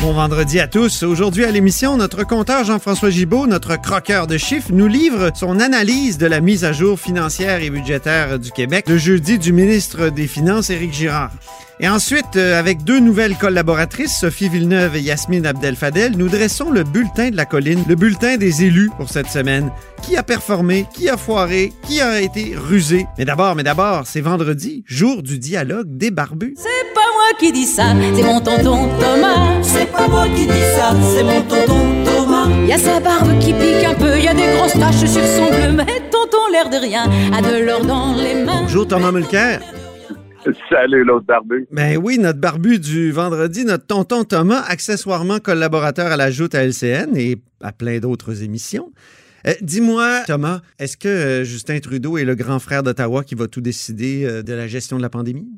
Bon vendredi à tous. Aujourd'hui à l'émission, notre compteur Jean-François Gibault, notre croqueur de chiffres, nous livre son analyse de la mise à jour financière et budgétaire du Québec le jeudi du ministre des Finances, Éric Girard. Et ensuite, euh, avec deux nouvelles collaboratrices, Sophie Villeneuve et Yasmine Abdel-Fadel, nous dressons le bulletin de la colline, le bulletin des élus pour cette semaine. Qui a performé, qui a foiré, qui a été rusé? Mais d'abord, mais d'abord, c'est vendredi, jour du dialogue des barbus. C'est pas moi qui dis ça, c'est mon tonton Thomas. C'est pas moi qui dis ça, c'est mon tonton Thomas. Y a sa barbe qui pique un peu, y a des grosses taches sur son bleu, mais tonton l'air de rien a de l'or dans les mains. Bonjour Thomas Mulcair. Salut l'autre barbu. Ben oui, notre barbu du vendredi, notre tonton Thomas, accessoirement collaborateur à la Joute à LCN et à plein d'autres émissions. Euh, Dis-moi, Thomas, est-ce que euh, Justin Trudeau est le grand frère d'Ottawa qui va tout décider euh, de la gestion de la pandémie?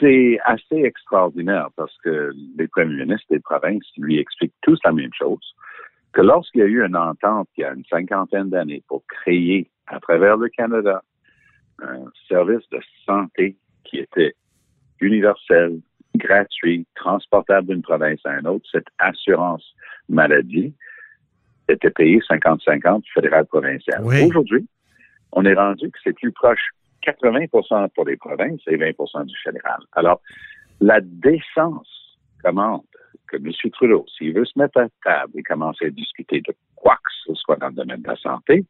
C'est assez extraordinaire parce que les premiers ministres des provinces lui expliquent tous la même chose, que lorsqu'il y a eu une entente il y a une cinquantaine d'années pour créer à travers le Canada un service de santé qui était universel, gratuit, transportable d'une province à une autre, cette assurance maladie était payée 50-50 fédéral-provincial. Oui. Aujourd'hui, on est rendu que c'est plus proche 80% pour les provinces et 20% du fédéral. Alors, la décence commande que M. Trudeau, s'il veut se mettre à table et commencer à discuter de quoi que ce soit dans le domaine de la santé,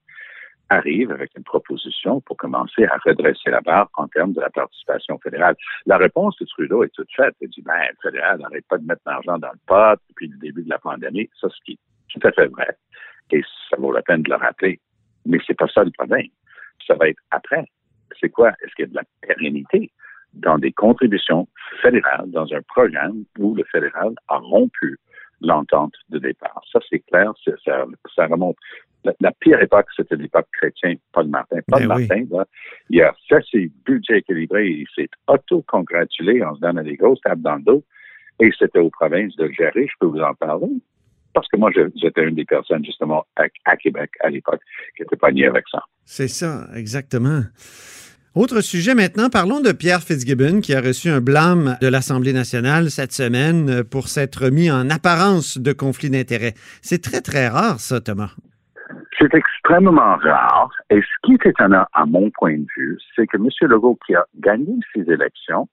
arrive avec une proposition pour commencer à redresser la barre en termes de la participation fédérale. La réponse de Trudeau est toute faite. Il dit, ben, le fédéral n'arrête pas de mettre l'argent dans le pot depuis le début de la pandémie. Ça, ce qui est tout à fait vrai. Et ça vaut la peine de le rappeler. Mais c'est pas ça le problème. Ça va être après. C'est quoi? Est-ce qu'il y a de la pérennité dans des contributions fédérales, dans un programme où le fédéral a rompu l'entente de départ? Ça, c'est clair. Ça, ça remonte la, la, pire époque, c'était l'époque chrétienne, Paul Martin. Paul Ben Martin, là, il a fait ses budgets équilibrés, il s'est auto-congratulé en se donnant des grosses tables dans le dos, et c'était aux provinces de le gérer, je peux vous en parler. Parce que moi, j'étais une des personnes, justement, à, à Québec, à l'époque, qui était pognée avec ça. C'est ça, exactement. Autre sujet maintenant, parlons de Pierre Fitzgibbon qui a reçu un blâme de l'Assemblée nationale cette semaine pour s'être mis en apparence de conflit d'intérêts. C'est très, très rare, ça, Thomas. C'est extrêmement rare. Et ce qui est étonnant, à mon point de vue, c'est que M. Legault, qui a gagné ses élections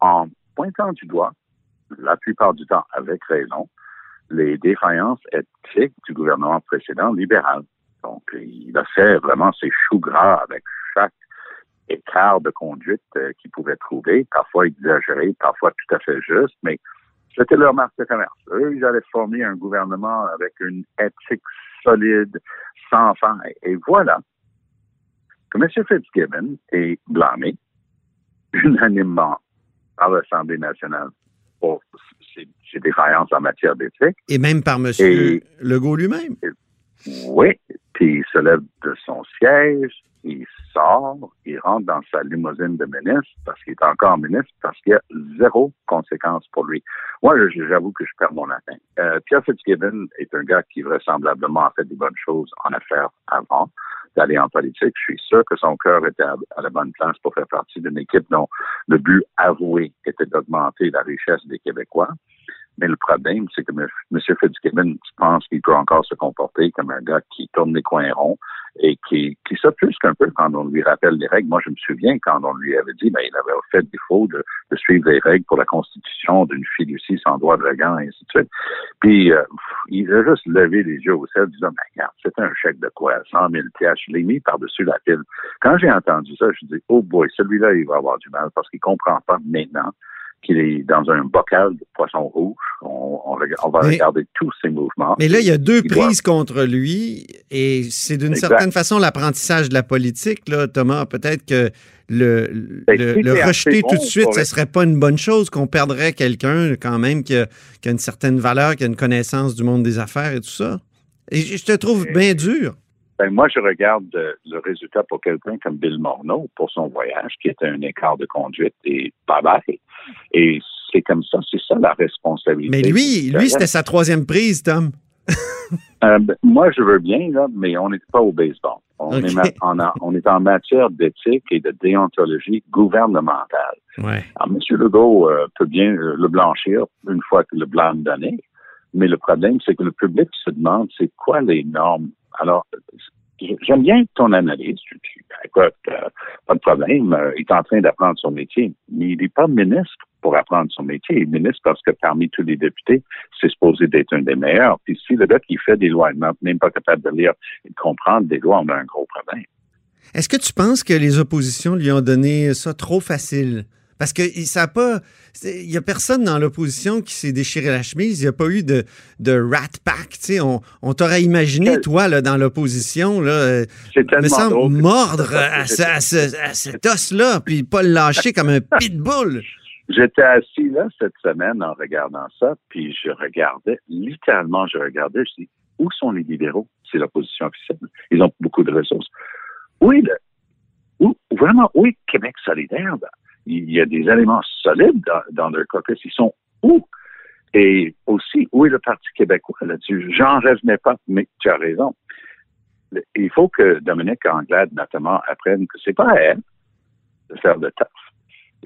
en pointant du doigt, la plupart du temps avec raison, les défaillances éthiques du gouvernement précédent libéral. Donc, il a fait vraiment ses choux gras avec chaque écart de conduite euh, qu'il pouvait trouver, parfois exagéré, parfois tout à fait juste, mais c'était leur marque de commerce. Eux, ils allaient former un gouvernement avec une éthique solide, sans faille. Et voilà que M. Fitzgibbon est blâmé unanimement par l'Assemblée nationale pour ses, ses, défaillances en matière d'éthique. Et même par M. Et, Legault lui-même. Oui, puis il se lève de son siège, sort, il rentre dans sa limousine de ministre parce qu'il est encore ministre, parce qu'il y a zéro conséquence pour lui. Moi, j'avoue que je perds mon latin. Euh, Pierre Fitzgibbon est un gars qui vraisemblablement a fait des bonnes choses en affaires avant d'aller en politique. Je suis sûr que son cœur était à, à la bonne place pour faire partie d'une équipe dont le but avoué était d'augmenter la richesse des Québécois. Mais le problème, c'est que M. Fitzgibbon pense qu'il peut encore se comporter comme un gars qui tourne les coins ronds et qui, qui s'offusque un peu quand on lui rappelle les règles. Moi, je me souviens quand on lui avait dit, ben, il avait fait défaut de, de suivre les règles pour la constitution d'une fiducie sans droit de regard, et ainsi de suite. Puis, euh, il a juste levé les yeux au ciel, disant, ben, regarde, c'est un chèque de quoi? 100 000 piastres. Je l'ai mis par-dessus la pile. Quand j'ai entendu ça, je dis, oh boy, celui-là, il va avoir du mal parce qu'il comprend pas maintenant qu'il est dans un bocal de poisson rouge. On, on, on va mais, regarder tous ses mouvements. Mais là, il y a deux prises doit... contre lui et c'est d'une certaine façon l'apprentissage de la politique, là, Thomas. Peut-être que le, Ben, le, le rejeter bon tout de suite, ce ne serait pas une bonne chose, qu'on perdrait quelqu'un quand même qui a, qui a, une certaine valeur, qui a une connaissance du monde des affaires et tout ça. Et je te trouve bien dur. Ben, moi, je regarde euh, le résultat pour quelqu'un comme Bill Morneau pour son voyage, qui était un écart de conduite et bye bye. Et c'est comme ça, c'est ça la responsabilité. Mais lui, lui, c'était sa troisième prise, Tom. Euh, ben, moi, je veux bien, là, mais on n'est pas au baseball. On, est, ma- on, a- on est en matière d'éthique et de déontologie gouvernementale. Ouais. Alors, M. Legault euh, peut bien euh, le blanchir une fois que le blanc est donné, mais le problème, c'est que le public se demande c'est quoi les normes. Alors, j'aime bien ton analyse. Tu- Écoute, euh, pas de problème, euh, il est en train d'apprendre son métier, mais il n'est pas ministre pour apprendre son métier. Il est ministre parce que parmi tous les députés, c'est supposé d'être un des meilleurs. Puis si le gars qui fait des lois n'est même pas capable de lire et de comprendre des lois, on a un gros problème. Est-ce que tu penses que les oppositions lui ont donné ça trop facile? Parce que il- ça a pas. Il n'y a personne dans l'opposition qui s'est déchiré la chemise. Il n'y a pas eu de, de rat pack. tu sais. On, on t'aurait imaginé, toi, là, dans l'opposition, là, euh, me semble drôle mordre à, ce- à ce- à cet os-là, puis pas le lâcher comme un pitbull. J'étais assis là cette semaine en regardant ça, puis je regardais, littéralement, je regardais, je dis, où sont les libéraux? C'est l'opposition officielle. Ils ont beaucoup de ressources. Le, où, vraiment, est Québec solidaire? là? Il y a des éléments solides dans, dans leur caucus. Ils sont où? Et aussi, où est le Parti québécois là-dessus? J'en revenais pas, mais tu as raison. Il faut que Dominique Anglade, notamment, apprenne que c'est pas à elle de faire le taf.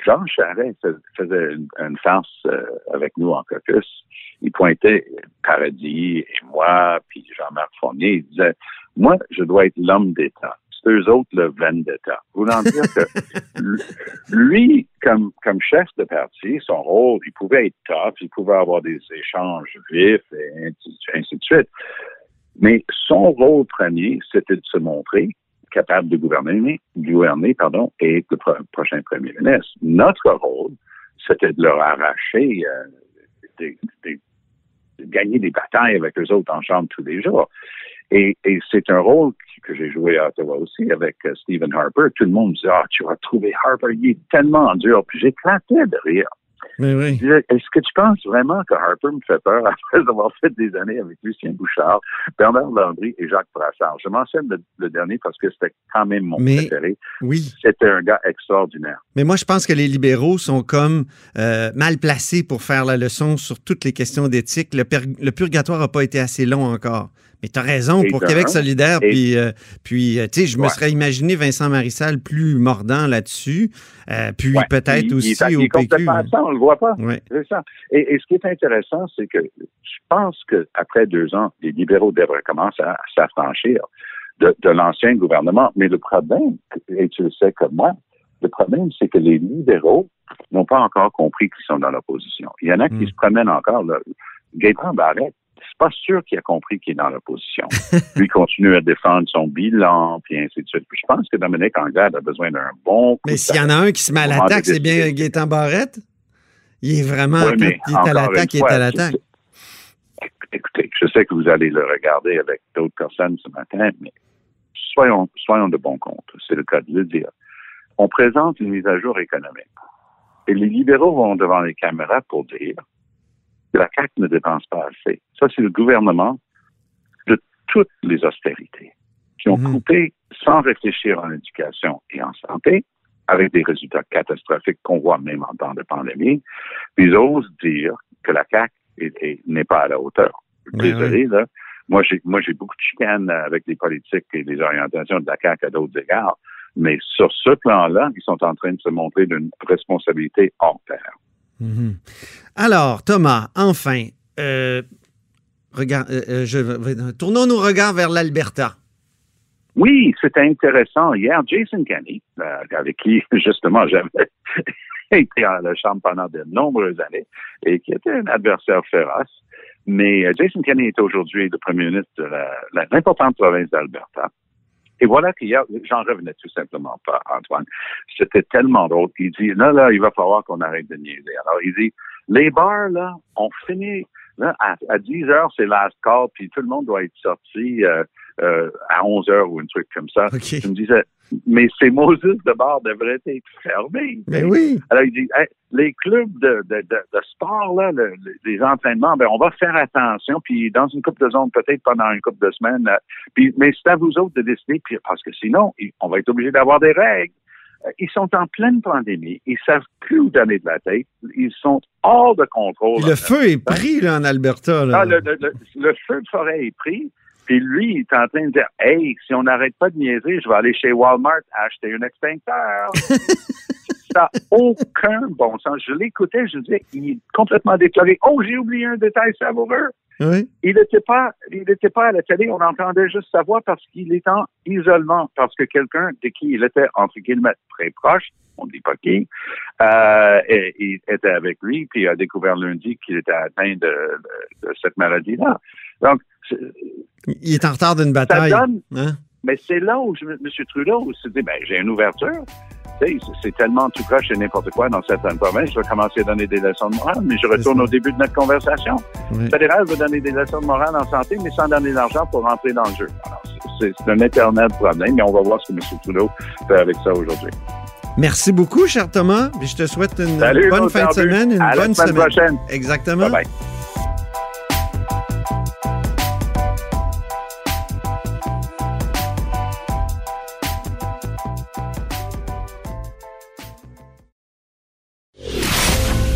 Jean Charest fais- faisait une, une farce euh, avec nous en caucus. Il pointait Paradis et moi, puis Jean-Marc Fournier. Il disait, moi, je dois être l'homme d'État. C'est eux autres le vendetta. Voulant dire que lui, comme, comme chef de parti, son rôle, il pouvait être tough, il pouvait avoir des échanges vifs et ainsi, ainsi de suite. Mais son rôle premier, c'était de se montrer capable de gouverner, gouverner pardon, et être le pro- prochain premier ministre. Notre rôle, c'était de leur arracher, euh, des- des- de gagner des batailles avec eux autres en chambre tous les jours. Et, et c'est un rôle que- j'ai joué à Ottawa aussi avec euh, Stephen Harper. Tout le monde disait, ah, tu vas trouver Harper, il est tellement dur. Puis j'éclatais de rire. Mais oui. Est-ce que tu penses vraiment que Harper me fait peur après avoir fait des années avec Lucien Bouchard, Bernard Landry et Jacques Brassard? Je mentionne le, le dernier parce que c'était quand même mon Mais- préféré. Oui. C'était un gars extraordinaire. Mais moi, je pense que les libéraux sont comme euh, mal placés pour faire la leçon sur toutes les questions d'éthique. Le purgatoire n'a pas été assez long encore. Mais tu as raison, pour Québec solidaire, et- puis, euh, puis euh, tu sais, je me serais imaginé Vincent Marissal plus mordant là-dessus, euh, puis Ouais. peut-être Il- aussi il, il au est PQ. absent, on le voit pas. Ouais. Ça. Et, et ce qui est intéressant, c'est que je pense qu'après deux ans, les libéraux devraient commencer à s'affranchir de, de l'ancien gouvernement. Mais le problème, et tu le sais comme moi, le problème, c'est que les libéraux n'ont pas encore compris qu'ils sont dans l'opposition. Il y en a qui Mm. se promènent encore. Là. Gaétan Barrette, pas sûr qu'il a compris qu'il est dans l'opposition. Lui continue à défendre son bilan, puis ainsi de suite. Puis je pense que Dominique Anglade a besoin d'un bon coup Mais s'il y en a un qui se met à l'attaque, c'est bien. Gaétan Barrette. Il est vraiment, mais il est à l'attaque, il est à l'attaque. Écoutez, je sais que vous allez le regarder avec d'autres personnes ce matin, mais soyons, soyons de bon compte. C'est le cas de le dire. On présente une mise à jour économique. Et les libéraux vont devant les caméras pour dire que la CAQ ne dépense pas assez. Ça, c'est le gouvernement de toutes les austérités qui ont Mhm. coupé sans réfléchir en éducation et en santé, avec des résultats catastrophiques qu'on voit même en temps de pandémie. Puis ils osent dire que la CAQ est- est- n'est pas à la hauteur. Désolé, là. Moi, j'ai, moi, j'ai beaucoup de chicanes avec les politiques et les orientations de la CAQ à d'autres égards. Mais sur ce plan-là, ils sont en train de se montrer d'une responsabilité hors pair. Mhm. Alors, Thomas, enfin, euh, euh, euh, je, tournons nos regards vers l'Alberta. Oui, c'était intéressant. Hier, Jason Kenney, avec qui, justement, j'avais été à la Chambre pendant de nombreuses années et qui était un adversaire féroce. Mais Jason Kenney est aujourd'hui le premier ministre de l'importante province d'Alberta. Et voilà qu'hier, j'en revenais tout simplement pas, Antoine. C'était tellement drôle. Il dit, là, là, il va falloir qu'on arrête de niaiser. Alors, il dit, les bars, là, on finit, là, à, à 10 heures, c'est last call, puis tout le monde doit être sorti euh, euh, à 11 heures ou un truc comme ça. Je me disais, mais ces Moses de bar devraient être fermés. Mais oui. Alors, il dit, Hey, les clubs de, de, de, de sport, là, le- le- les entraînements, ben, on va faire attention, puis dans une coupe de zone, peut-être pendant une coupe de semaines, euh, puis, mais c'est à vous autres de décider, puis, parce que sinon, on va être obligé d'avoir des règles. Euh, Ils sont en pleine pandémie, ils savent plus où donner de la tête, ils sont hors de contrôle. Le feu est pris là, en Alberta. Là. Ah, le- le feu de forêt est pris. Puis lui, il est en train de dire Hey, si on n'arrête pas de niaiser, je vais aller chez Walmart acheter un extincteur. Ça n'a aucun bon sens. Je l'écoutais, je disais, il est complètement déclaré. Oh, j'ai oublié un détail savoureux. Oui. Il n'était pas, il n'était pas à la télé, on entendait juste sa voix parce qu'il est en isolement, parce que quelqu'un de qui il était, entre guillemets, très proche, on ne dit pas qui, euh, et- il était avec lui, puis il a découvert lundi qu'il était atteint de, de- de cette maladie-là. Donc, Il est en retard d'une bataille. donne, Hein? mais c'est là où je- M. Trudeau s'est dit, ben, j'ai une ouverture. C'est- tellement tout croche et n'importe quoi dans certaines provinces. Je vais commencer à donner des leçons de morale, mais je retourne au début de notre conversation. Le fédéral veut donner des leçons de morale en santé, mais sans donner d'argent pour rentrer dans le jeu. C'est- un éternel problème, mais on va voir ce que M. Trudeau fait avec ça aujourd'hui. Merci beaucoup, cher Thomas. Je te souhaite une Salut, bonne fin de semaine, une À la bonne semaine semaine. prochaine. Exactement. Bye bye.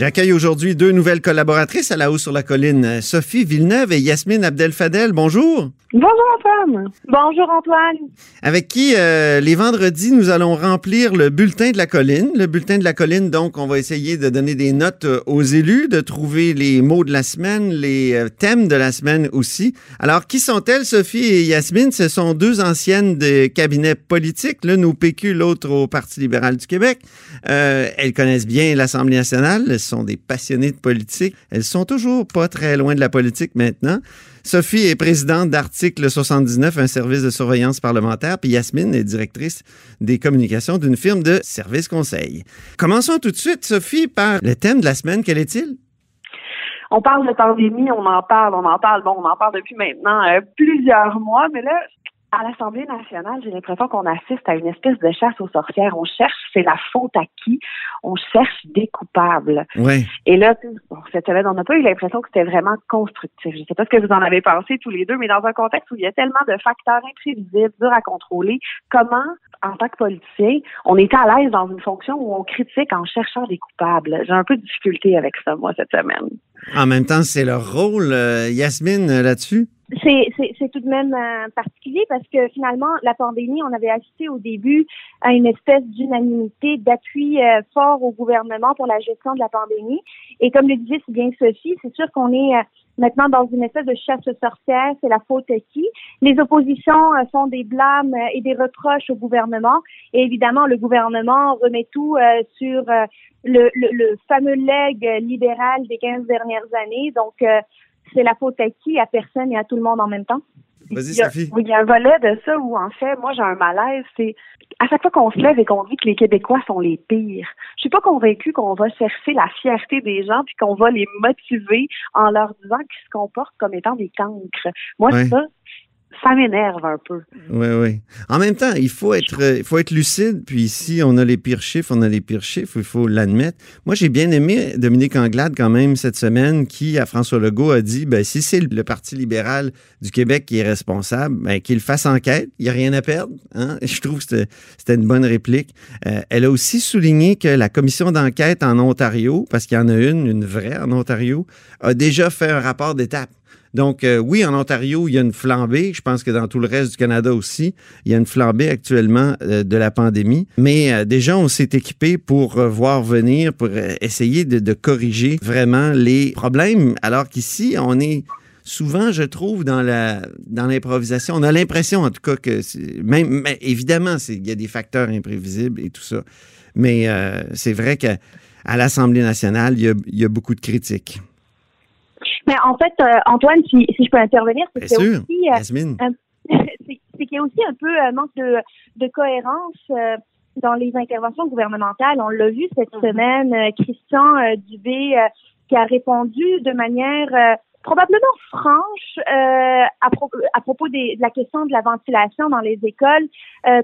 J'accueille aujourd'hui deux nouvelles collaboratrices à la haut sur la colline, Sophie Villeneuve et Yasmine Abdel-Fadel. Bonjour. Bonjour Antoine. Bonjour Antoine. Avec qui, euh, les vendredis, nous allons remplir le bulletin de la colline. Le bulletin de la colline, donc, on va essayer de donner des notes euh, aux élus, de trouver les mots de la semaine, les euh, thèmes de la semaine aussi. Alors, qui sont-elles, Sophie et Yasmine? Ce sont deux anciennes de cabinets politiques, l'une au PQ, l'autre au Parti libéral du Québec. Euh, elles connaissent bien l'Assemblée nationale, sont des passionnées de politique. Elles sont toujours pas très loin de la politique maintenant. Sophie est présidente d'Article 79, un service de surveillance parlementaire, puis Yasmine est directrice des communications d'une firme de services conseil. Commençons tout de suite, Sophie, par le thème de la semaine. Quel est-il? On parle de pandémie, on en parle, on en parle, bon, on en parle depuis maintenant euh, plusieurs mois, mais là, à l'Assemblée nationale, j'ai l'impression qu'on assiste à une espèce de chasse aux sorcières. On cherche, c'est la faute à qui? On cherche des coupables. Oui. Et là, bon, cette semaine, on n'a pas eu l'impression que c'était vraiment constructif. Je ne sais pas ce que vous en avez pensé tous les deux, mais dans un contexte où il y a tellement de facteurs imprévisibles, durs à contrôler, comment, en tant que politicien, on est à l'aise dans une fonction où on critique en cherchant des coupables? J'ai un peu de difficulté avec ça, moi, cette semaine. En même temps, c'est leur rôle. Euh, Yasmine, là-dessus? C'est, tout de même euh, particulier parce que finalement, la pandémie, on avait assisté au début à une espèce d'unanimité, d'appui euh, fort au gouvernement pour la gestion de la pandémie. Et comme le disait si bien Sophie, c'est sûr qu'on est euh, maintenant dans une espèce de chasse aux sorcières, c'est la faute à qui? Les oppositions euh, font des blâmes euh, et des reproches au gouvernement. Et évidemment, le gouvernement remet tout euh, sur le, le, le fameux leg libéral des 15 dernières années. Donc, c'est la faute à qui? À personne et à tout le monde en même temps? Vas-y, Il y a- Sophie. Oui, il y a un volet de ça où, en fait, moi, j'ai un malaise. C'est à chaque fois qu'on se lève et qu'on dit que les Québécois sont les pires, je suis pas convaincue qu'on va chercher la fierté des gens puis qu'on va les motiver en leur disant qu'ils se comportent comme étant des cancres. Moi, Ouais. ça, ça m'énerve un peu. Oui, oui. En même temps, il faut être, euh, il faut être lucide. Puis ici, on a les pires chiffres, on a les pires chiffres, il faut l'admettre. Moi, j'ai bien aimé Dominique Anglade quand même cette semaine qui, à François Legault, a dit, ben, si c'est le Parti libéral du Québec qui est responsable, ben, qu'il fasse enquête. Il n'y a rien à perdre. Hein? Je trouve que c'était- c'était une bonne réplique. Euh, elle a aussi souligné que la commission d'enquête en Ontario, parce qu'il y en a une, une vraie en Ontario, a déjà fait un rapport d'étape. Donc, euh, oui, en Ontario, il y a une flambée. Je pense que dans tout le reste du Canada aussi, il y a une flambée actuellement euh, de la pandémie. Mais euh, déjà, on s'est équipé pour euh, voir venir, pour essayer de, corriger vraiment les problèmes. Alors qu'ici, on est souvent, je trouve, dans la dans l'improvisation. On a l'impression, en tout cas, que même évidemment, il y a des facteurs imprévisibles et tout ça. Mais c'est vrai qu'à à l'Assemblée nationale, il y a beaucoup de critiques. Mais en fait, euh, Antoine, si, si je peux intervenir, c'est Bien qu'il y a sûr, aussi, euh, c'est qu'il y a aussi un peu un manque de, de cohérence. euh, dans les interventions gouvernementales. On l'a vu cette semaine, euh, Christian euh, Dubé euh, qui a répondu de manière probablement franche à, à, propos des, de la question de la ventilation dans les écoles,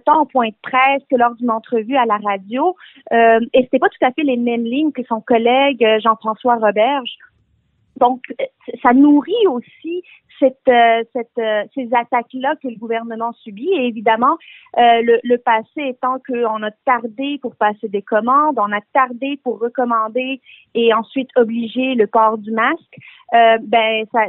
tant au point de presse que lors d'une entrevue à la radio. et c'était pas tout à fait les mêmes lignes que son collègue Jean-François Roberge. Donc, ça nourrit aussi cette, euh, cette, euh, ces attaques-là que le gouvernement subit. Et évidemment, euh, le, le, passé étant qu'on a tardé pour passer des commandes, on a tardé pour recommander et ensuite obliger le port du masque, ben ça,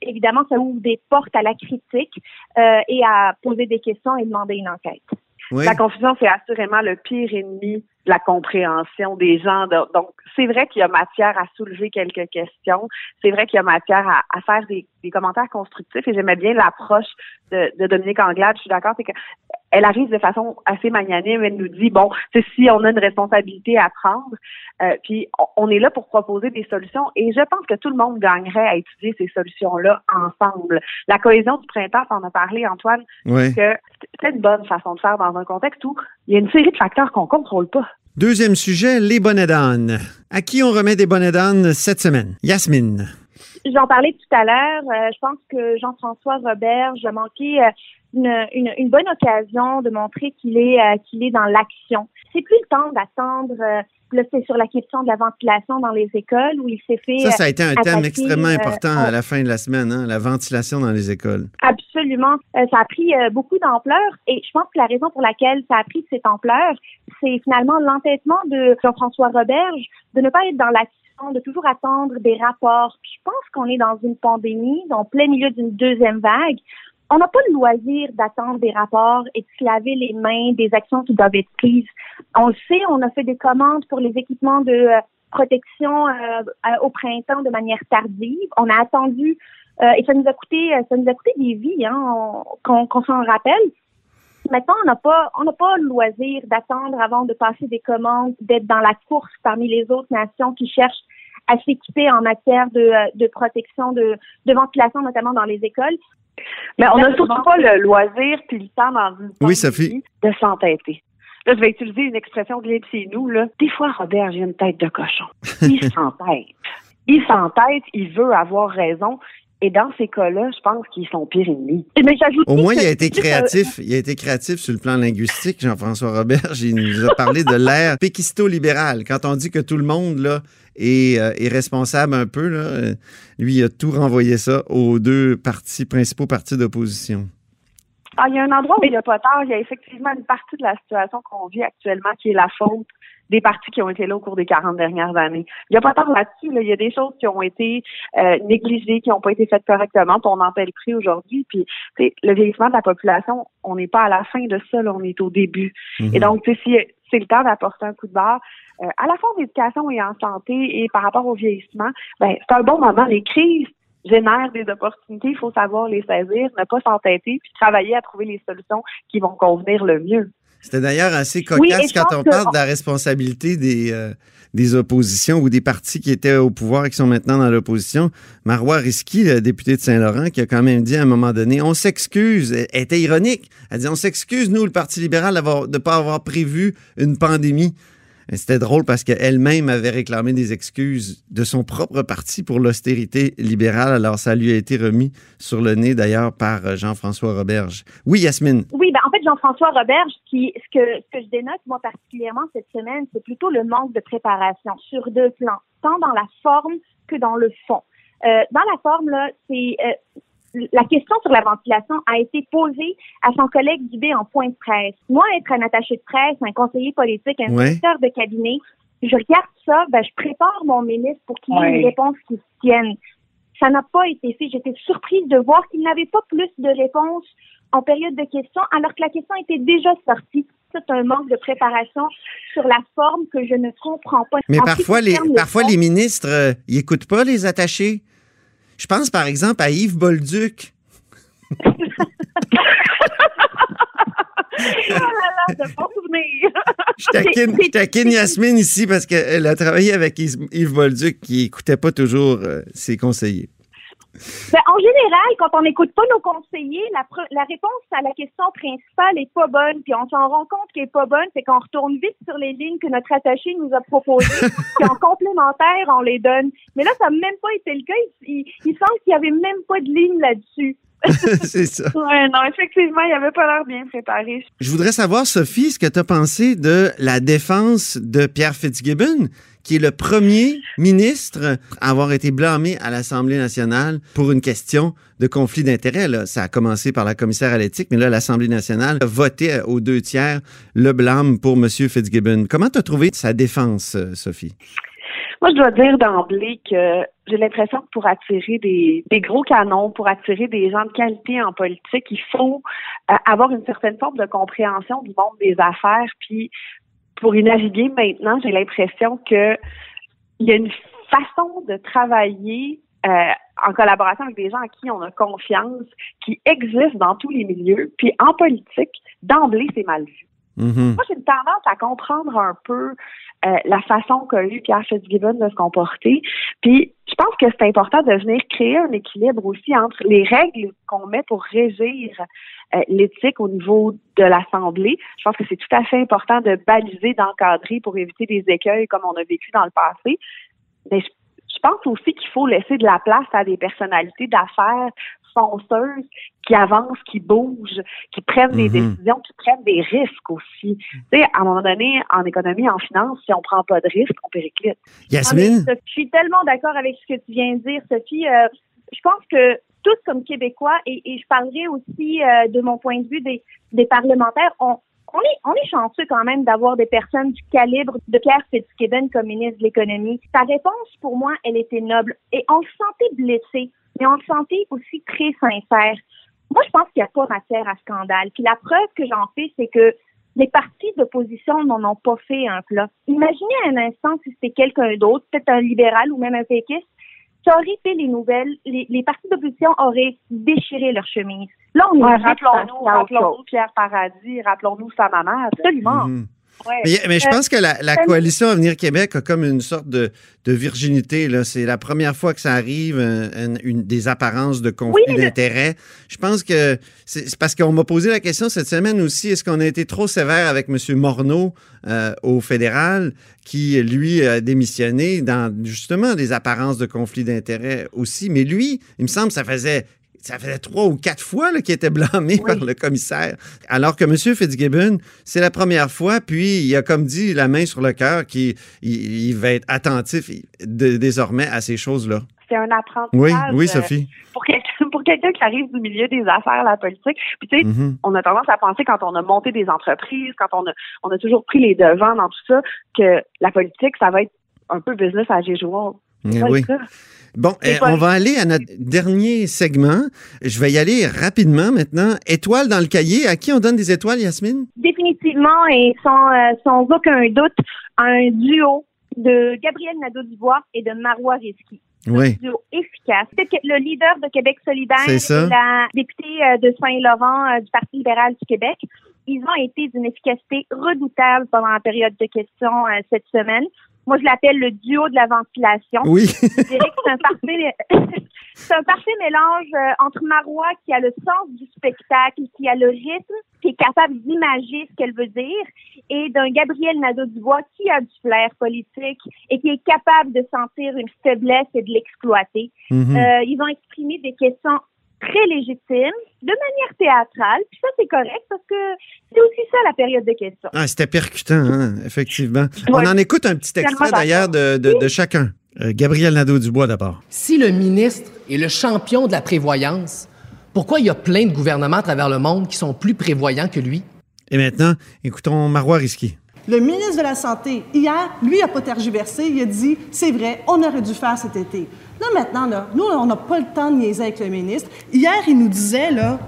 évidemment, ça ouvre des portes à la critique et à poser des questions et demander une enquête. La confusion, c'est assurément le pire ennemi de la compréhension des gens. Donc, c'est vrai qu'il y a matière à soulever quelques questions. C'est vrai qu'il y a matière à, faire des, commentaires constructifs. Et j'aimais bien l'approche de, Dominique Anglade. Je suis d'accord, elle arrive de façon assez magnanime. Elle nous dit bon, c'est si on a une responsabilité à prendre, euh, puis on est là pour proposer des solutions. Et je pense que tout le monde gagnerait à étudier ces solutions-là ensemble. La cohésion du printemps, on a parlé, Antoine, que c'est une bonne façon de faire dans un contexte où il y a une série de facteurs qu'on contrôle pas. Deuxième sujet, les bonnets d'âne. À qui on remet des bonnets d'âne cette semaine? Yasmine. J'en parlais tout à l'heure. Euh, je pense que Jean-François Robert, j'ai manqué euh, une, une, bonne occasion de montrer qu'il est euh, qu'il est dans l'action. C'est plus le temps d'attendre. là, c'est sur la question de la ventilation dans les écoles où il s'est fait. Ça, ça a été un thème extrêmement important à la fin de la semaine, hein, la ventilation dans les écoles. Absolument. ça a pris beaucoup d'ampleur et je pense que la raison pour laquelle ça a pris cette ampleur, c'est finalement l'entêtement de Jean-François Roberge de ne pas être dans l'action de toujours attendre des rapports. Je pense qu'on est dans une pandémie, en plein milieu d'une deuxième vague. On n'a pas le loisir d'attendre des rapports et de se laver les mains des actions qui doivent être prises. On le sait, on a fait des commandes pour les équipements de euh, protection euh, au printemps de manière tardive. On a attendu euh, et ça nous a coûté ça nous a coûté des vies, hein, qu'on s'en rappelle. Maintenant, on n'a pas, on n'a pas le loisir d'attendre avant de passer des commandes, d'être dans la course parmi les autres nations qui cherchent à s'équiper en matière de, de protection, de, de ventilation, notamment dans les écoles. Mais on n'a surtout pas le loisir puis le temps dans une oui, de s'entêter. Là, je vais utiliser une expression de chez nous. Là. Des fois, Robert, j'ai une tête de cochon. Il s'entête. Il s'entête, il veut avoir raison. Et dans ces cas-là, je pense qu'ils sont pires ennemis. Mais Au moins, il a été créatif. Il a été créatif sur le plan linguistique, Jean-François Robert. Il nous a parlé de l'ère péquisto-libérale. Quand on dit que tout le monde là est, euh, est responsable un peu, là, euh, lui, il a tout renvoyé ça aux deux partis, principaux partis d'opposition. Ah, il y a un endroit où il n'y a pas tard. Il y a effectivement une partie de la situation qu'on vit actuellement qui est la faute des partis qui ont été là au cours des 40 dernières années. Il n'y a pas tant là-dessus. Il y a des choses qui ont été euh, négligées, qui n'ont pas été faites correctement. Puis on en paie le prix aujourd'hui. Puis le vieillissement de la population, on n'est pas à la fin de ça, là, on est au début. Mhm. Et donc, si c'est le temps d'apporter un coup de barre, euh, à la fois en éducation et en santé et par rapport au vieillissement, ben, c'est un bon moment. Les crises génèrent des opportunités, il faut savoir les saisir, ne pas s'entêter, puis travailler à trouver les solutions qui vont convenir le mieux. C'était d'ailleurs assez cocasse quand on parle de la responsabilité des, euh, des oppositions ou des partis qui étaient au pouvoir et qui sont maintenant dans l'opposition. Marois Risky, le député de Saint-Laurent, qui a quand même dit à un moment donné, on s'excuse, elle était ironique, elle dit, on s'excuse, nous, le Parti libéral, de ne pas avoir prévu une pandémie. C'était drôle parce qu'elle-même avait réclamé des excuses de son propre parti pour l'austérité libérale. Alors, ça lui a été remis sur le nez, d'ailleurs, par euh, Jean-François Roberge. Oui, Yasmine. Oui, ben, en fait, Jean-François Roberge, qui, ce, que, ce que je dénote, moi, particulièrement cette semaine, c'est plutôt le manque de préparation sur deux plans, tant dans la forme que dans le fond. Euh, dans la forme, là, c'est euh, la question sur la ventilation a été posée à son collègue Dubé en point de presse. Moi, être un attaché de presse, un conseiller politique, un directeur de cabinet, je regarde ça, ben, je prépare mon ministre pour qu'il ait une réponse qui se tienne. Ça n'a pas été fait. J'étais surprise de voir qu'il n'avait pas plus de réponses en période de questions, alors que la question était déjà sortie. C'est un manque de préparation sur la forme que je ne comprends pas. Mais parfois, les, parfois les ministres, euh, ils n'écoutent pas les attachés. Je pense par exemple à Yves Bolduc. oh je taquine, Yasmine ici parce qu'elle a travaillé avec Yves Bolduc qui n'écoutait pas toujours euh, ses conseillers. Ben, en général, quand on n'écoute pas nos conseillers, la, la réponse à la question principale est pas bonne. Puis on s'en rend compte qu'elle est pas bonne, c'est qu'on retourne vite sur les lignes que notre attaché nous a proposées. puis en complémentaire, on les donne. Mais là, ça n'a même pas été le cas. Il, il semble qu'il n'y avait même pas de ligne là-dessus. c'est ça. Ouais, non, effectivement, il avait pas l'air bien préparé. Je voudrais savoir, Sophie, ce que tu as pensé de la défense de Pierre Fitzgibbon, qui est le premier ministre à avoir été blâmé à l'Assemblée nationale pour une question de conflit d'intérêts. Ça a commencé par la commissaire à l'éthique, mais là, l'Assemblée nationale a voté aux deux tiers le blâme pour M. Fitzgibbon. Comment tu as trouvé sa défense, Sophie? Moi, je dois dire d'emblée que j'ai l'impression que pour attirer des, gros canons, pour attirer des gens de qualité en politique, il faut euh, avoir une certaine forme de compréhension du monde des affaires. Puis, pour y naviguer maintenant, j'ai l'impression que il y a une façon de travailler euh, en collaboration avec des gens à qui on a confiance, qui existe dans tous les milieux. Puis en politique, d'emblée, c'est mal vu. Mm-hmm. Moi, j'ai une tendance à comprendre un peu euh, la façon qu'a eu Pierre Fitzgibbon de se comporter. Puis, je pense que c'est important de venir créer un équilibre aussi entre les règles qu'on met pour régir euh, l'éthique au niveau de l'Assemblée. Je pense que c'est tout à fait important de baliser, d'encadrer pour éviter des écueils comme on a vécu dans le passé. Mais je, je pense aussi qu'il faut laisser de la place à des personnalités d'affaires fonceuses qui avancent, qui bougent, qui prennent des Mhm. décisions, qui prennent des risques aussi. Tu sais, à un moment donné, en économie, en finance, si on prend pas de risques, on périclite. Yasmine? Ah, Je suis tellement d'accord avec ce que tu viens de dire, Sophie. Euh, je pense que tous comme Québécois, et, et je parlerai aussi euh, de mon point de vue des, des parlementaires, on, on est, on est chanceux quand même d'avoir des personnes du calibre de Pierre Fitzgibbon comme ministre de l'économie. Sa réponse, pour moi, elle était noble. Et on le sentait blessé, mais on le sentait aussi très sincère. Moi, je pense qu'il n'y a pas matière à scandale. Puis la preuve que j'en fais, c'est que les partis d'opposition n'en ont pas fait un plat. Imaginez un instant si c'était quelqu'un d'autre, peut-être un libéral ou même un péquiste, ça aurait fait les nouvelles, les, les partis d'opposition auraient déchiré leur chemise. Là, on est Ouais, rappelons-nous, rappelons-nous Pierre Paradis, rappelons-nous sa maman. Absolument. Mhm. Ouais. Mais, mais je Euh, pense que la, la coalition Avenir Québec a comme une sorte de, de virginité. C'est la première fois que ça arrive, un- un- une, des apparences de conflit Oui, d'intérêts. Je pense que c'est c'est parce qu'on m'a posé la question cette semaine aussi, est-ce qu'on a été trop sévère avec M. Morneau euh, au fédéral, qui, lui, a démissionné dans justement des apparences de conflit d'intérêts aussi. Mais lui, il me semble, ça faisait ça faisait trois ou quatre fois qu'il était blâmé par le commissaire. Alors que M. Fitzgibbon, c'est la première fois, puis il a comme dit la main sur le cœur qu'il il, il va être attentif de- désormais à ces choses-là. C'est un apprentissage. Oui, oui, euh, Sophie. pour quelqu'un qui arrive du milieu des affaires, la politique. Puis tu sais, Mhm. on a tendance à penser quand on a monté des entreprises, quand on a on a toujours pris les devants dans tout ça, que la politique, ça va être un peu business à usual. Eh oui. Bon, pas- on va aller à notre dernier segment. Je vais y aller rapidement maintenant. Étoile dans le cahier. À qui on donne des étoiles, Yasmine? Définitivement et sans, euh, sans aucun doute, un duo de Gabriel Nadeau-Dubois et de Marois Risky. Oui. duo efficace. Le leader de Québec solidaire et la députée euh, de Saint-Laurent euh, du Parti libéral du Québec, ils ont été d'une efficacité redoutable pendant la période de questions euh, cette semaine. Moi, je l'appelle le duo de la ventilation. Oui. Je dirais que c'est un parfait, c'est un parfait mélange euh, entre Marois qui a le sens du spectacle, qui a le rythme, qui est capable d'imager ce qu'elle veut dire, et d'un Gabriel Nadeau-Dubois qui a du flair politique et qui est capable de sentir une faiblesse et de l'exploiter. Mhm. Euh, ils ont exprimé des questions très légitimes, de manière théâtrale, puis ça c'est correct parce que c'est aussi ça la période de questions. Ah, c'était percutant, hein, effectivement. Ouais. On en écoute un petit extrait d'ailleurs de, de- de chacun. Euh, Gabriel Nadeau-Dubois d'abord. Si le ministre est le champion de la prévoyance, pourquoi il y a plein de gouvernements à travers le monde qui sont plus prévoyants que lui? Et maintenant, écoutons Marois Risky. Le ministre de la Santé, hier, lui, a pas tergiversé. Il a dit c'est vrai, on aurait dû faire cet été. Là, maintenant, là, nous, on n'a pas le temps de niaiser avec le ministre. Hier, il nous disait, là,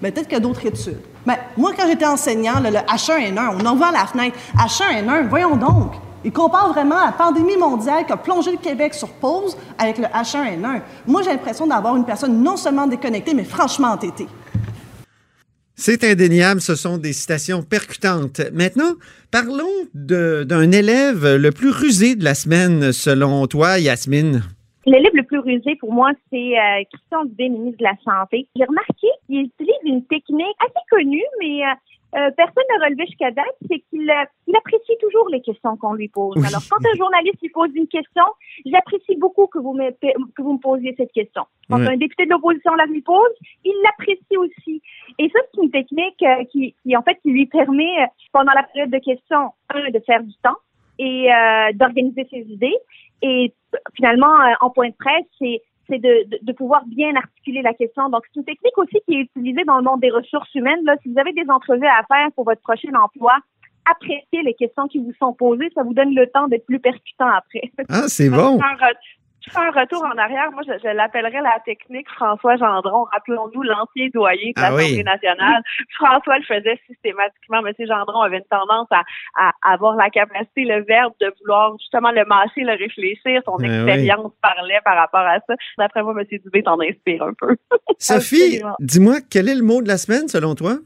ben, peut-être qu'il y a d'autres études. Ben, moi, quand j'étais enseignant, le H1N1, on en voit à la fenêtre. H1N1, voyons donc. Il compare vraiment la pandémie mondiale qui a plongé le Québec sur pause avec le H1N1. Moi, j'ai l'impression d'avoir une personne non seulement déconnectée, mais franchement entêtée. C'est indéniable, ce sont des citations percutantes. Maintenant, parlons d'un élève le plus rusé de la semaine, selon toi, Yasmine. Le livre le plus rusé pour moi, c'est euh, Christian Dubé, ministre de la Santé. J'ai remarqué qu'il utilise une technique assez connue, mais euh, euh, personne n'a relevé jusqu'à date, c'est qu'il euh, il apprécie toujours les questions qu'on lui pose. Oui. Alors, quand un journaliste lui pose une question, j'apprécie beaucoup que vous me, que vous me posiez cette question. Quand un député de l'opposition la lui pose, il l'apprécie aussi. Et ça, c'est une technique euh, qui, qui, en fait, qui lui permet, euh, pendant la période de questions, un, de faire du temps et euh, d'organiser ses idées. Et finalement, euh, en point de presse, c'est c'est de, de, de pouvoir bien articuler la question. Donc, c'est une technique aussi qui est utilisée dans le monde des ressources humaines. Là, si vous avez des entrevues à faire pour votre prochain emploi, appréciez les questions qui vous sont posées. Ça vous donne le temps d'être plus percutant après. Ah, c'est bon. fais un retour en arrière. Moi, je, je l'appellerais la technique François Gendron. Rappelons-nous l'ancien doyen de Ah l'Assemblée oui. nationale. François le faisait systématiquement. Monsieur Gendron avait une tendance à, à avoir la capacité, le verbe de vouloir justement le mâcher, le réfléchir. Son Ah oui. expérience parlait par rapport à ça. D'après moi, Monsieur Dubé t'en inspire un peu. Sophie, dis-moi, quel est le mot de la semaine selon toi?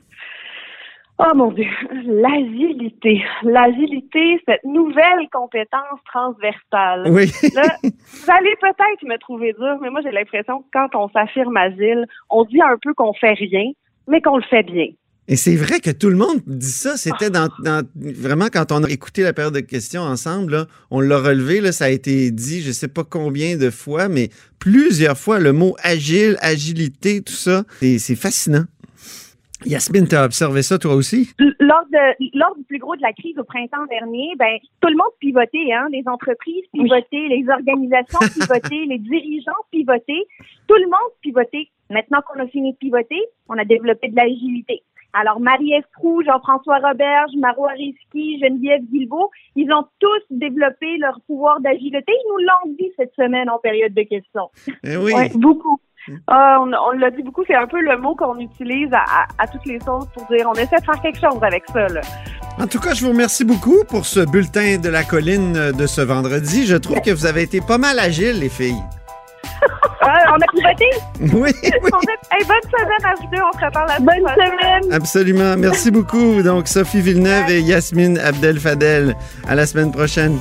Oh mon Dieu, l'agilité. L'agilité, cette nouvelle compétence transversale. Oui. Là, vous allez peut-être me trouver dur, mais moi j'ai l'impression que quand on s'affirme agile, on dit un peu qu'on fait rien, mais qu'on le fait bien. Et c'est vrai que tout le monde dit ça. C'était dans, dans- vraiment quand on a écouté la période de questions ensemble, là, on l'a relevé, là, ça a été dit, je sais pas combien de fois, mais plusieurs fois, le mot agile, agilité, tout ça, c'est c'est fascinant. Yasmine, tu as observé ça toi aussi? Lors, de, lors du plus gros de la crise au printemps dernier, ben tout le monde pivotait, hein, les entreprises pivotaient, les organisations pivotaient, les dirigeants pivotaient, tout le monde pivotait. Maintenant qu'on a fini de pivoter, on a développé de l'agilité. Alors Marie-Ève Proux, Jean-François Roberge, Maro Ariski, Geneviève Guilbeault, ils ont tous développé leur pouvoir d'agilité. Ils nous l'ont dit cette semaine en période de questions. Eh oui. Ouais, beaucoup. Ah, on on l'a dit beaucoup, c'est un peu le mot qu'on utilise à, à- à toutes les sauces pour dire on essaie de faire quelque chose avec ça. Là. En tout cas, je vous remercie beaucoup pour ce bulletin de la colline euh, de ce vendredi. Je trouve que vous avez été pas mal agiles, les filles. Ah, on a pivoté? Oui, oui. On est- hey, bonne semaine à vous deux, on se reparle la Bonne semaine! Absolument. Merci beaucoup. Donc, Sophie Villeneuve et Yasmine Abdel Fadel. À la semaine prochaine.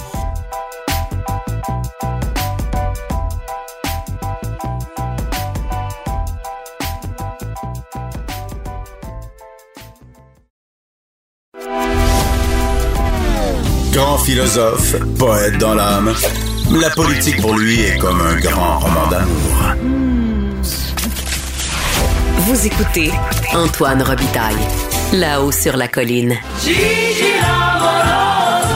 Philosophe, poète dans l'âme, la politique pour lui est comme un grand roman d'amour. Vous écoutez Antoine Robitaille, là-haut sur la colline. Gigi l'amoroso,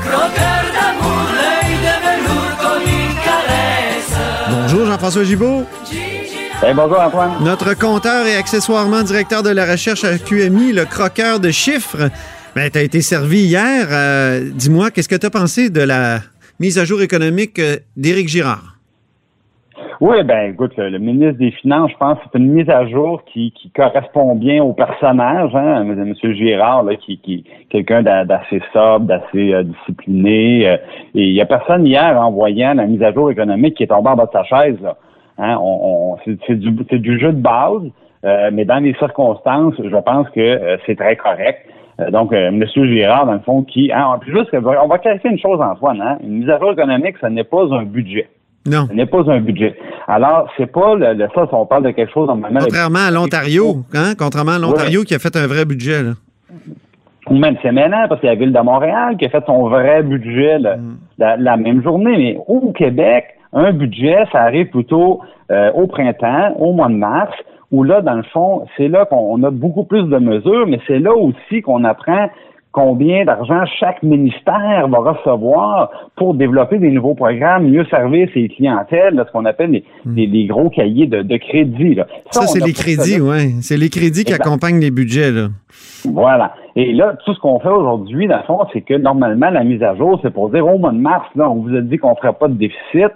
croqueur d'amour, l'œil de velours comme une caresse. Bonjour, Jean-François Gibault. Eh, bonjour Antoine. Notre compteur et accessoirement directeur de la recherche à QMI, le croqueur de chiffres. Ben, tu as été servi hier. Euh, Dis-moi, qu'est-ce que tu as pensé de la mise à jour économique euh, d'Éric Girard? Oui, ben écoute, le, ministre des Finances, je pense que c'est une mise à jour qui, qui correspond bien au personnage, hein, M. Girard, là, qui, qui quelqu'un d'a- d'assez sobre, d'assez euh, discipliné. euh, et il y a personne hier en voyant la mise à jour économique qui est tombée en bas de sa chaise. Là. Hein, on, on- c'est, du, du jeu de base, euh, mais dans les circonstances, je pense que euh, c'est très correct. Euh, donc, euh, M. Girard, dans le fond, qui... Hein, puis juste, on va clarifier une chose, Antoine. Hein, une mise à jour économique, ce n'est pas un budget. Non. Ce n'est pas un budget. Alors, c'est pas le, le- ça, si on parle de quelque chose normalement. Contrairement à l'Ontario, hein? Contrairement à l'Ontario qui a fait un vrai budget, là. Ou même c'est maintenant, parce qu'il y a la ville de Montréal qui a fait son vrai budget le- la, la même journée. Mais au Québec, un budget, ça arrive plutôt euh, au printemps, au mois de mars, où là, dans le fond, c'est là qu'on a beaucoup plus de mesures, mais c'est là aussi qu'on apprend combien d'argent chaque ministère va recevoir pour développer des nouveaux programmes, mieux servir ses clientèles, là, ce qu'on appelle les, les- les gros cahiers de, de crédit. Là. Ça, on c'est les ça, crédits, oui. C'est les crédits qui accompagnent les budgets, là. Voilà. Et là, tout ce qu'on fait aujourd'hui, dans le fond, c'est que normalement, la mise à jour, c'est pour dire au mois de mars, là, on vous a dit qu'on ne ferait pas de déficit.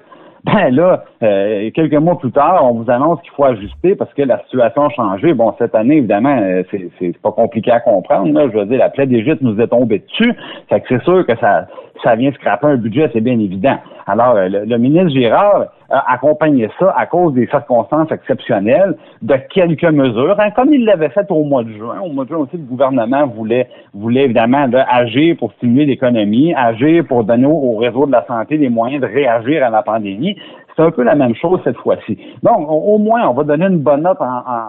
Ben là, euh, quelques mois plus tard, on vous annonce qu'il faut ajuster parce que la situation a changé. Bon, cette année, évidemment, euh, c'est, pas compliqué à comprendre. Là. Je veux dire, la plaie d'Égypte nous est tombée dessus. Fait que c'est sûr que ça, ça vient scraper un budget, c'est bien évident. Alors, euh, le, ministre Girard a accompagné ça à cause des circonstances exceptionnelles de quelques mesures, hein, comme il l'avait fait au mois de juin. Au mois de juin aussi, le gouvernement voulait, voulait évidemment agir pour stimuler l'économie, agir pour donner au, réseau de la santé les moyens de réagir à la pandémie. C'est un peu la même chose cette fois-ci. Donc, au moins, on va donner une bonne note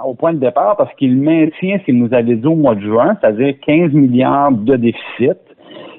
au point de départ parce qu'il maintient ce qu'il nous avait dit au mois de juin, c'est-à-dire 15 milliards de déficit.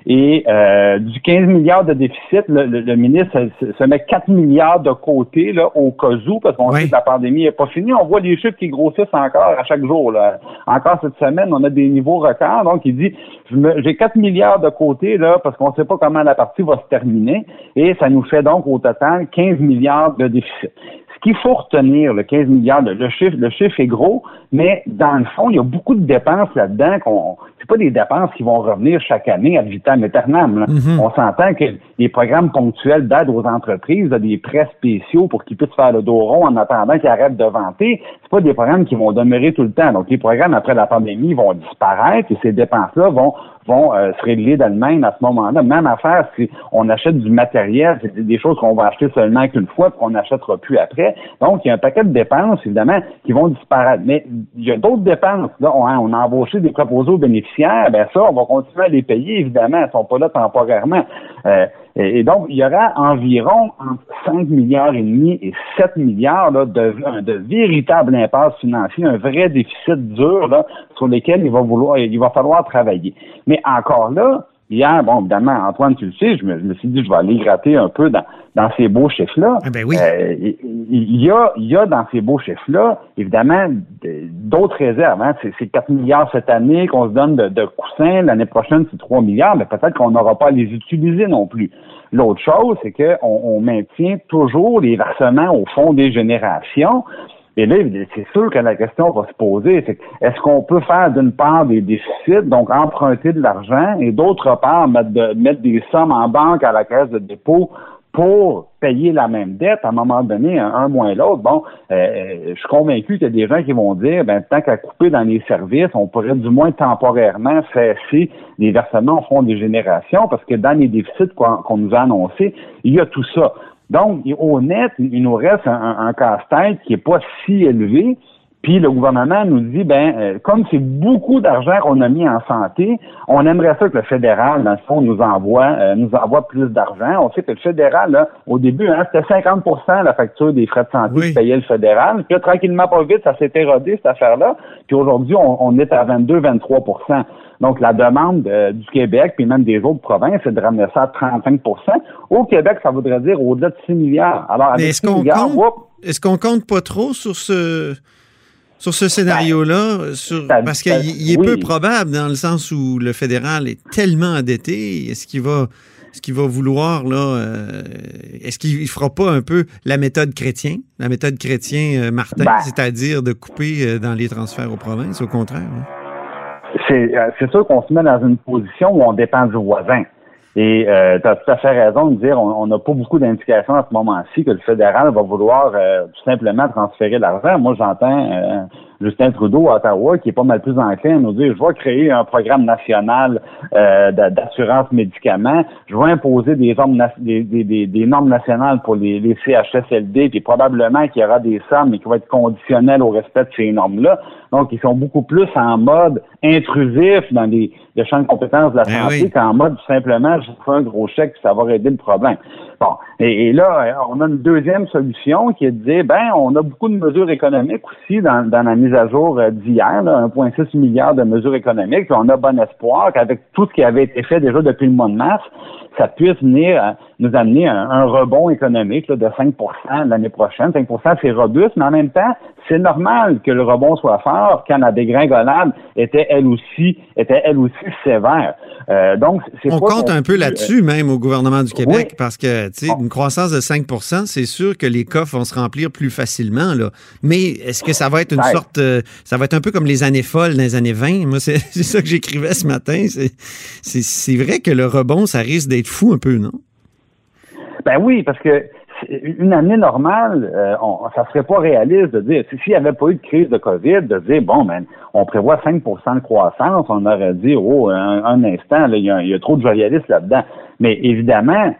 Et euh, du 15 milliards de déficit, le, ministre se, met 4 milliards de côté là, au cas où, parce qu'on sait que la pandémie n'est pas finie. On voit les chiffres qui grossissent encore à chaque jour. Là. Encore cette semaine, on a des niveaux records. Donc, il dit, j'ai 4 milliards de côté là, parce qu'on ne sait pas comment la partie va se terminer. Et ça nous fait donc au total 15 milliards de déficit. Ce qu'il faut retenir, le 15 milliards, le, chiffre, le chiffre est gros, mais dans le fond, il y a beaucoup de dépenses là-dedans qu'on, c'est pas des dépenses qui vont revenir chaque année à vitam aeternam. Mm-hmm. On s'entend que les programmes ponctuels d'aide aux entreprises, des prêts spéciaux pour qu'ils puissent faire le dos rond en attendant qu'ils arrêtent de vanter, c'est pas des programmes qui vont demeurer tout le temps. Donc, les programmes après la pandémie vont disparaître et ces dépenses-là vont vont euh, se régler d'elles-mêmes à ce moment-là. Même affaire si on achète du matériel, c'est des choses qu'on va acheter seulement qu'une fois, qu'on n'achètera plus après. Donc, il y a un paquet de dépenses, évidemment, qui vont disparaître. Mais il y a d'autres dépenses. Là, on, hein, on, a embauché des proposés aux bénéficiaires. Ben ça, on va continuer à les payer, évidemment. Elles sont pas là temporairement. Euh, et, donc, il y aura environ entre 5 milliards et demi et 7 milliards là, de, de véritables impasses financiers, un vrai déficit dur là, sur lesquels il va vouloir, il va falloir travailler. Mais encore là, Hier, bon, évidemment, Antoine, tu le sais, je me, suis dit, je vais aller gratter un peu dans, dans ces beaux chiffres-là. Eh ben oui. Euh, il, y a, il y a dans ces beaux chiffres-là, évidemment, d'autres réserves. Hein. C'est 4 milliards cette année qu'on se donne de, de coussins. L'année prochaine, c'est 3 milliards, mais peut-être qu'on n'aura pas à les utiliser non plus. L'autre chose, c'est qu'on on maintient toujours les versements au fond des générations. Et là, c'est sûr que la question va se poser, c'est est-ce qu'on peut faire d'une part des déficits, donc emprunter de l'argent, et d'autre part mettre, mettre des sommes en banque à la caisse de dépôt pour payer la même dette à un moment donné, un, moins l'autre. Bon, euh, je suis convaincu qu'il y a des gens qui vont dire, ben tant qu'à couper dans les services, on pourrait du moins temporairement cesser les versements au fond des générations, parce que dans les déficits qu'on nous a annoncés, il y a tout ça. Donc, au net, il nous reste un, casse-tête qui n'est pas si élevé. Puis le gouvernement nous dit, ben, euh, comme c'est beaucoup d'argent qu'on a mis en santé, on aimerait ça que le fédéral, dans le fond, nous envoie, euh, nous envoie plus d'argent. On sait que le fédéral, là, au début, hein, c'était 50% la facture des frais de santé que payait le fédéral. Puis tranquillement, pas vite, ça s'est érodé, cette affaire-là. Puis aujourd'hui, on, on, est à 22-23% donc, la demande euh, du Québec, puis même des autres provinces, c'est de ramener ça à 35% Au Québec, ça voudrait dire au-delà de 6 milliards. Alors, avec est-ce qu'on compte, est-ce qu'on compte pas trop sur ce sur ce scénario-là, ben, parce qu'il est peu probable dans le sens où le fédéral est tellement endetté. Est-ce qu'il va, ce qu'il va vouloir là euh, Est-ce qu'il fera pas un peu la méthode chrétien, la méthode chrétien euh, Martin, ben. c'est-à-dire de couper dans les transferts aux provinces, au contraire euh, c'est sûr qu'on se met dans une position où on dépend du voisin. Et euh, tu as tout à fait raison de dire on n'a pas beaucoup d'indications à ce moment-ci que le fédéral va vouloir euh, tout simplement transférer l'argent. Moi, j'entends euh, Justin Trudeau à Ottawa qui est pas mal plus enclin à nous dire je vais créer un programme national d'assurance médicaments, je vais imposer des normes, des, des, des, normes nationales pour les, les CHSLD, puis probablement qu'il y aura des sommes mais qui vont être conditionnelles au respect de ces normes-là. Donc, ils sont beaucoup plus en mode intrusif dans les, champs de compétences de la ben santé qu'en mode simplement, je fais un gros chèque ça va régler le problème. Bon. Et, là, on a une deuxième solution qui est de dire, ben, on a beaucoup de mesures économiques aussi dans, la mise à jour euh, d'hier, 1,6 milliard de mesures économiques, on a bon espoir qu'avec tout ce qui avait été fait déjà depuis le mois de mars, ça puisse venir euh, nous amener un, un rebond économique là, de 5% l'année prochaine. 5% c'est robuste, mais en même temps, c'est normal que le rebond soit fort. Quand la dégringolade était elle aussi était elle aussi sévère. Euh, donc c'est on compte un peu là-dessus même au gouvernement du Québec parce que tu sais une croissance de 5% c'est sûr que les coffres vont se remplir plus facilement là. Mais est-ce que ça va être une sorte euh, ça va être un peu comme les années folles dans les années 20 Moi c'est ça que j'écrivais ce matin, c'est vrai que le rebond ça risque d'être fou un peu, non? Ben oui, parce que une année normale, euh, on, ça serait pas réaliste de dire, s'il n'y avait pas eu de crise de COVID, de dire, bon, ben, on prévoit 5% de croissance, on aurait dit, oh, un, instant, il y, a trop de journalistes là-dedans. Mais évidemment,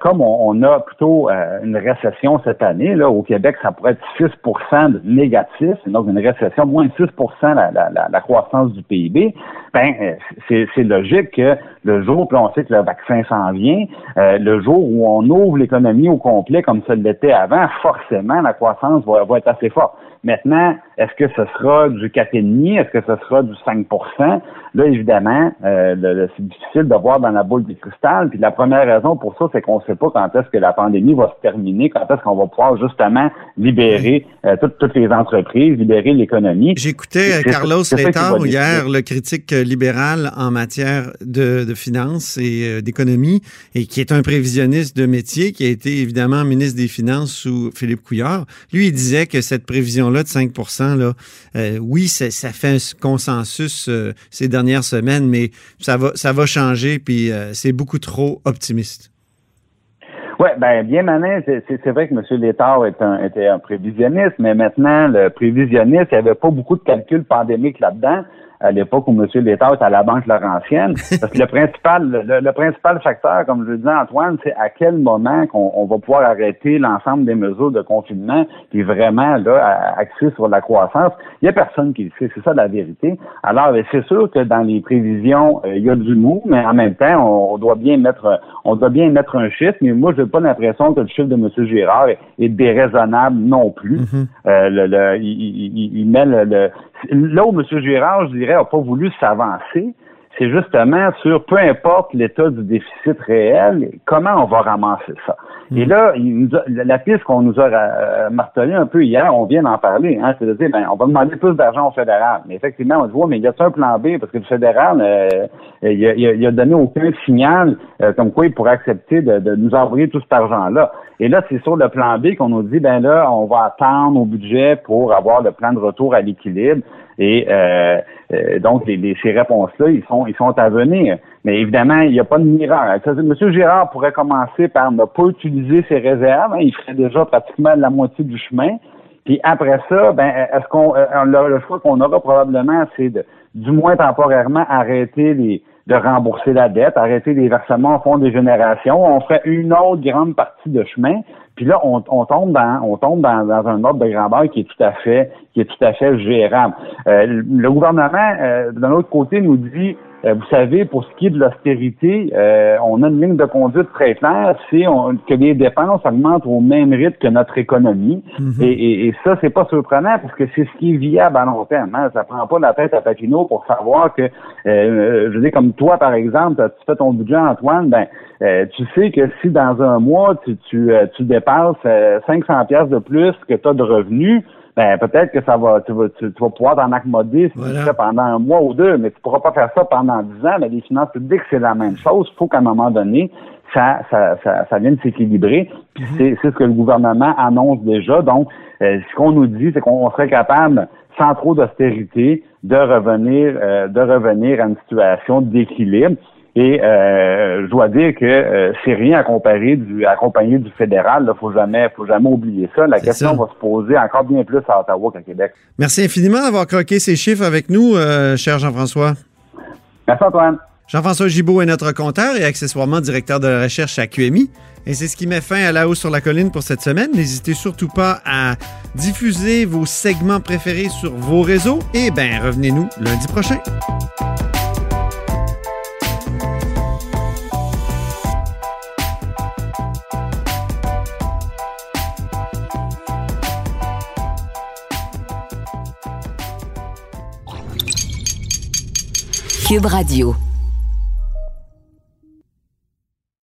comme on, a plutôt euh, une récession cette année, là, au Québec, ça pourrait être 6 de négatif, donc une récession, moins de 6 la, la, la, croissance du PIB, ben, euh, c'est logique que le jour, puis on sait que le vaccin s'en vient, euh, le jour où on ouvre l'économie au complet comme ça l'était avant, forcément, la croissance va, va être assez forte. Maintenant, est-ce que ce sera du 4,5? Est-ce que ce sera du 5% Là, évidemment, euh, c'est difficile de voir dans la boule du cristal. Puis la première raison pour ça, c'est qu'on ne sait pas quand est-ce que la pandémie va se terminer, quand est-ce qu'on va pouvoir justement libérer euh, toutes, les entreprises, libérer l'économie. J'écoutais Carlos Letao hier, le critique libéral en matière de, finances et euh, d'économie, et qui est un prévisionniste de métier, qui a été évidemment ministre des Finances sous Philippe Couillard. Lui, il disait que cette prévision de 5 là, euh, oui, ça, fait un consensus euh, ces dernières semaines, mais ça va, ça va changer, puis c'est beaucoup trop optimiste. Oui, ben bien manin, c'est vrai que M. Létard est un, était un prévisionniste, mais maintenant, le prévisionniste, il n'y avait pas beaucoup de calculs pandémiques là-dedans à l'époque où M. Létard était à la Banque Laurentienne. Parce que le principal, le, principal facteur, comme je le disais Antoine, c'est à quel moment qu'on on va pouvoir arrêter l'ensemble des mesures de confinement, puis vraiment là, axer sur la croissance. Il n'y a personne qui le sait, c'est ça la vérité. Alors, c'est sûr que dans les prévisions, euh, il y a du mou, mais en même temps, on, doit bien mettre on doit bien mettre un chiffre, mais moi, je n'ai pas l'impression que le chiffre de M. Girard est, déraisonnable non plus. Mm-hmm. Euh, le, il, il, met le, là où M. Girard, je dirais, n'a pas voulu s'avancer, c'est justement sur peu importe l'état du déficit réel, comment on va ramasser ça. Et mm. là, la piste qu'on nous a euh, martelé un peu hier, on vient d'en parler, hein, c'est de dire, ben, on va demander plus d'argent au fédéral. Mais effectivement, on dit, ouais, mais il y a un plan B parce que le fédéral, euh, il, a, il, a, donné aucun signal euh, comme quoi il pourrait accepter de, de nous envoyer tout cet argent-là. Et là, c'est sur le plan B qu'on nous dit, ben là, on va attendre au budget pour avoir le plan de retour à l'équilibre. Et euh, euh, donc, les, ces réponses-là, ils sont, ils sont à venir. Mais évidemment, il n'y a pas de miracle. M. Girard pourrait commencer par ne pas utiliser ses réserves. Hein. il ferait déjà pratiquement la moitié du chemin. Puis après ça, ben, est-ce qu'on euh, le choix qu'on aura probablement, c'est de, du moins temporairement, arrêter les, de rembourser la dette, arrêter les versements au fond des générations. On ferait une autre grande partie de chemin. Puis là, on, tombe dans on tombe dans, un ordre de grandeur qui est tout à fait qui est tout à fait gérable. Euh, le gouvernement, euh, d'un autre côté, nous dit euh, vous savez, pour ce qui est de l'austérité, euh, on a une ligne de conduite très claire, c'est que les dépenses augmentent au même rythme que notre économie. Mhm. et, et, ça, c'est pas surprenant parce que c'est ce qui est viable à long terme. Hein. Ça prend pas la tête à Papineau pour savoir que, euh, je veux dire, comme toi, par exemple, tu fais ton budget, Antoine, ben, tu sais que si dans un mois, tu, tu, tu dépasses 500 pièces de plus que tu as de revenus, ben peut-être que ça va, tu vas, tu, vas pouvoir t'en accommoder si tu fais pendant un mois ou deux, mais tu pourras pas faire ça pendant dix ans. Mais les finances publiques, c'est la même chose. Il faut qu'à un moment donné, ça, ça, ça, ça vienne s'équilibrer. Puis mhm. c'est, c'est ce que le gouvernement annonce déjà. Donc, euh, ce qu'on nous dit, c'est qu'on serait capable, sans trop d'austérité, de revenir, euh, de revenir à une situation d'équilibre. Et euh, je dois dire que euh, c'est rien à comparer du accompagné du fédéral. Il faut jamais, faut jamais oublier ça. La question va se poser encore bien plus à Ottawa qu'à Québec. Merci infiniment d'avoir croqué ces chiffres avec nous, euh, cher Jean-François. Merci Antoine. Jean-François Gibault est notre compteur et accessoirement directeur de la recherche à QMI. Et c'est ce qui met fin à La Haut sur la Colline pour cette semaine. N'hésitez surtout pas à diffuser vos segments préférés sur vos réseaux. Et ben, revenez-nous lundi prochain. Cube Radio.